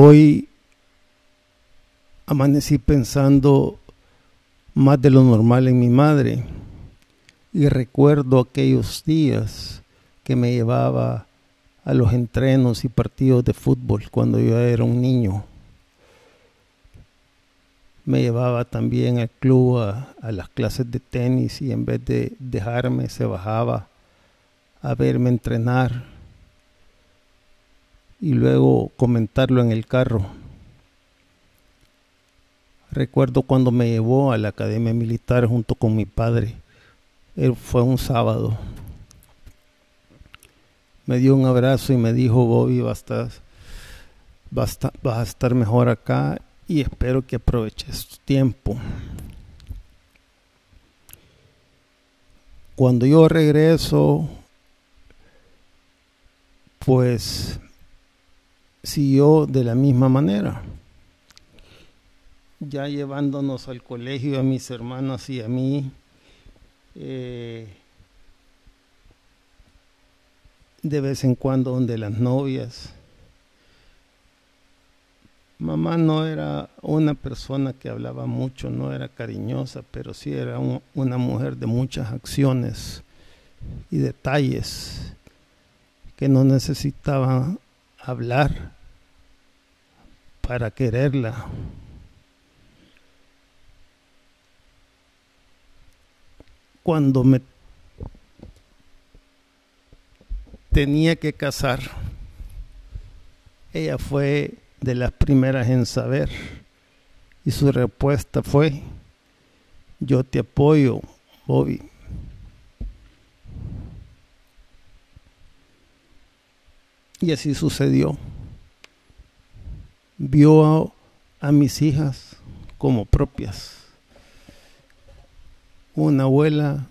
Hoy amanecí pensando más de lo normal en mi madre y recuerdo aquellos días que me llevaba a los entrenos y partidos de fútbol cuando yo era un niño. Me llevaba también al club a, a las clases de tenis y en vez de dejarme se bajaba a verme entrenar y luego comentarlo en el carro. Recuerdo cuando me llevó a la academia militar junto con mi padre. Él fue un sábado. Me dio un abrazo y me dijo, Bobby, vas a, estar mejor acá y espero que aproveches tu tiempo. Cuando yo regreso, pues siguió de la misma manera. Ya llevándonos al colegio a mis hermanas y a mí, eh, de vez en cuando donde las novias. Mamá no era una persona que hablaba mucho, no era cariñosa, pero sí era un, una mujer de muchas acciones y detalles que no necesitaba hablar para quererla. Cuando me tenía que casar, ella fue de las primeras en saber y su respuesta fue, yo te apoyo, Bobby. Y así sucedió vio a, mis hijas como propias. Una abuela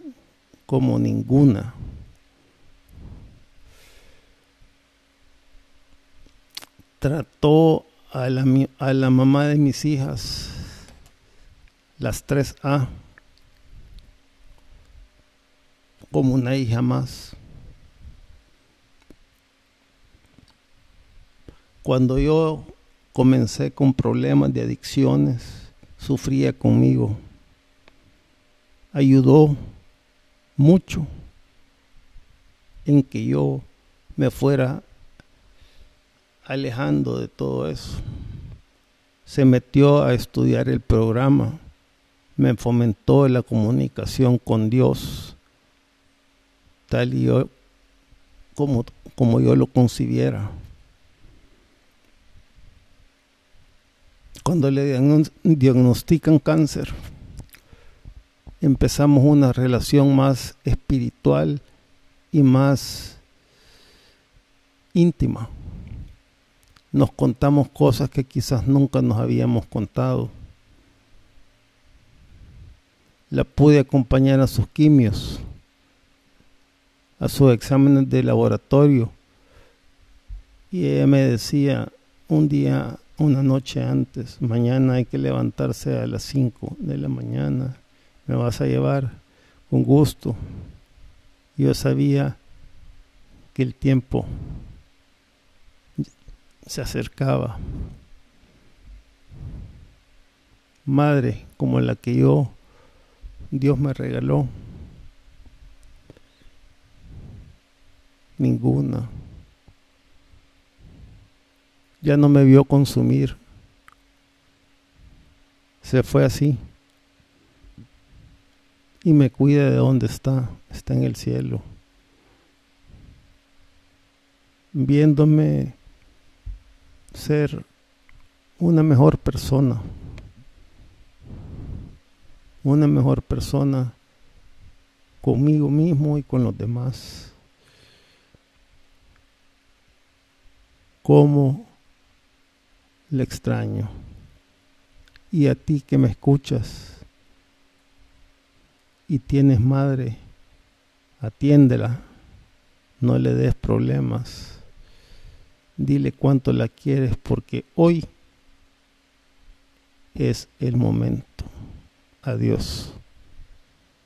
como ninguna. Trató a la, a la mamá de mis hijas, las tres A, como una hija más. Cuando yo comencé con problemas de adicciones, sufría conmigo. Ayudó mucho en que yo me fuera alejando de todo eso. Se metió a estudiar el programa, me fomentó la comunicación con Dios, tal y yo como, como yo lo concibiera. Cuando le diagnostican cáncer, empezamos una relación más espiritual y más íntima. Nos contamos cosas que quizás nunca nos habíamos contado. La pude acompañar a sus quimios, a sus exámenes de laboratorio. Y ella me decía, un día una noche antes, mañana hay que levantarse a las 5 de la mañana, me vas a llevar con gusto. Yo sabía que el tiempo se acercaba. Madre como la que yo, Dios me regaló, ninguna ya no me vio consumir. Se fue así. Y me cuida de dónde está. Está en el cielo. Viéndome ser una mejor persona. Una mejor persona conmigo mismo y con los demás. Como le extraño. Y a ti que me escuchas y tienes madre, atiéndela, no le des problemas. Dile cuánto la quieres porque hoy es el momento. Adiós.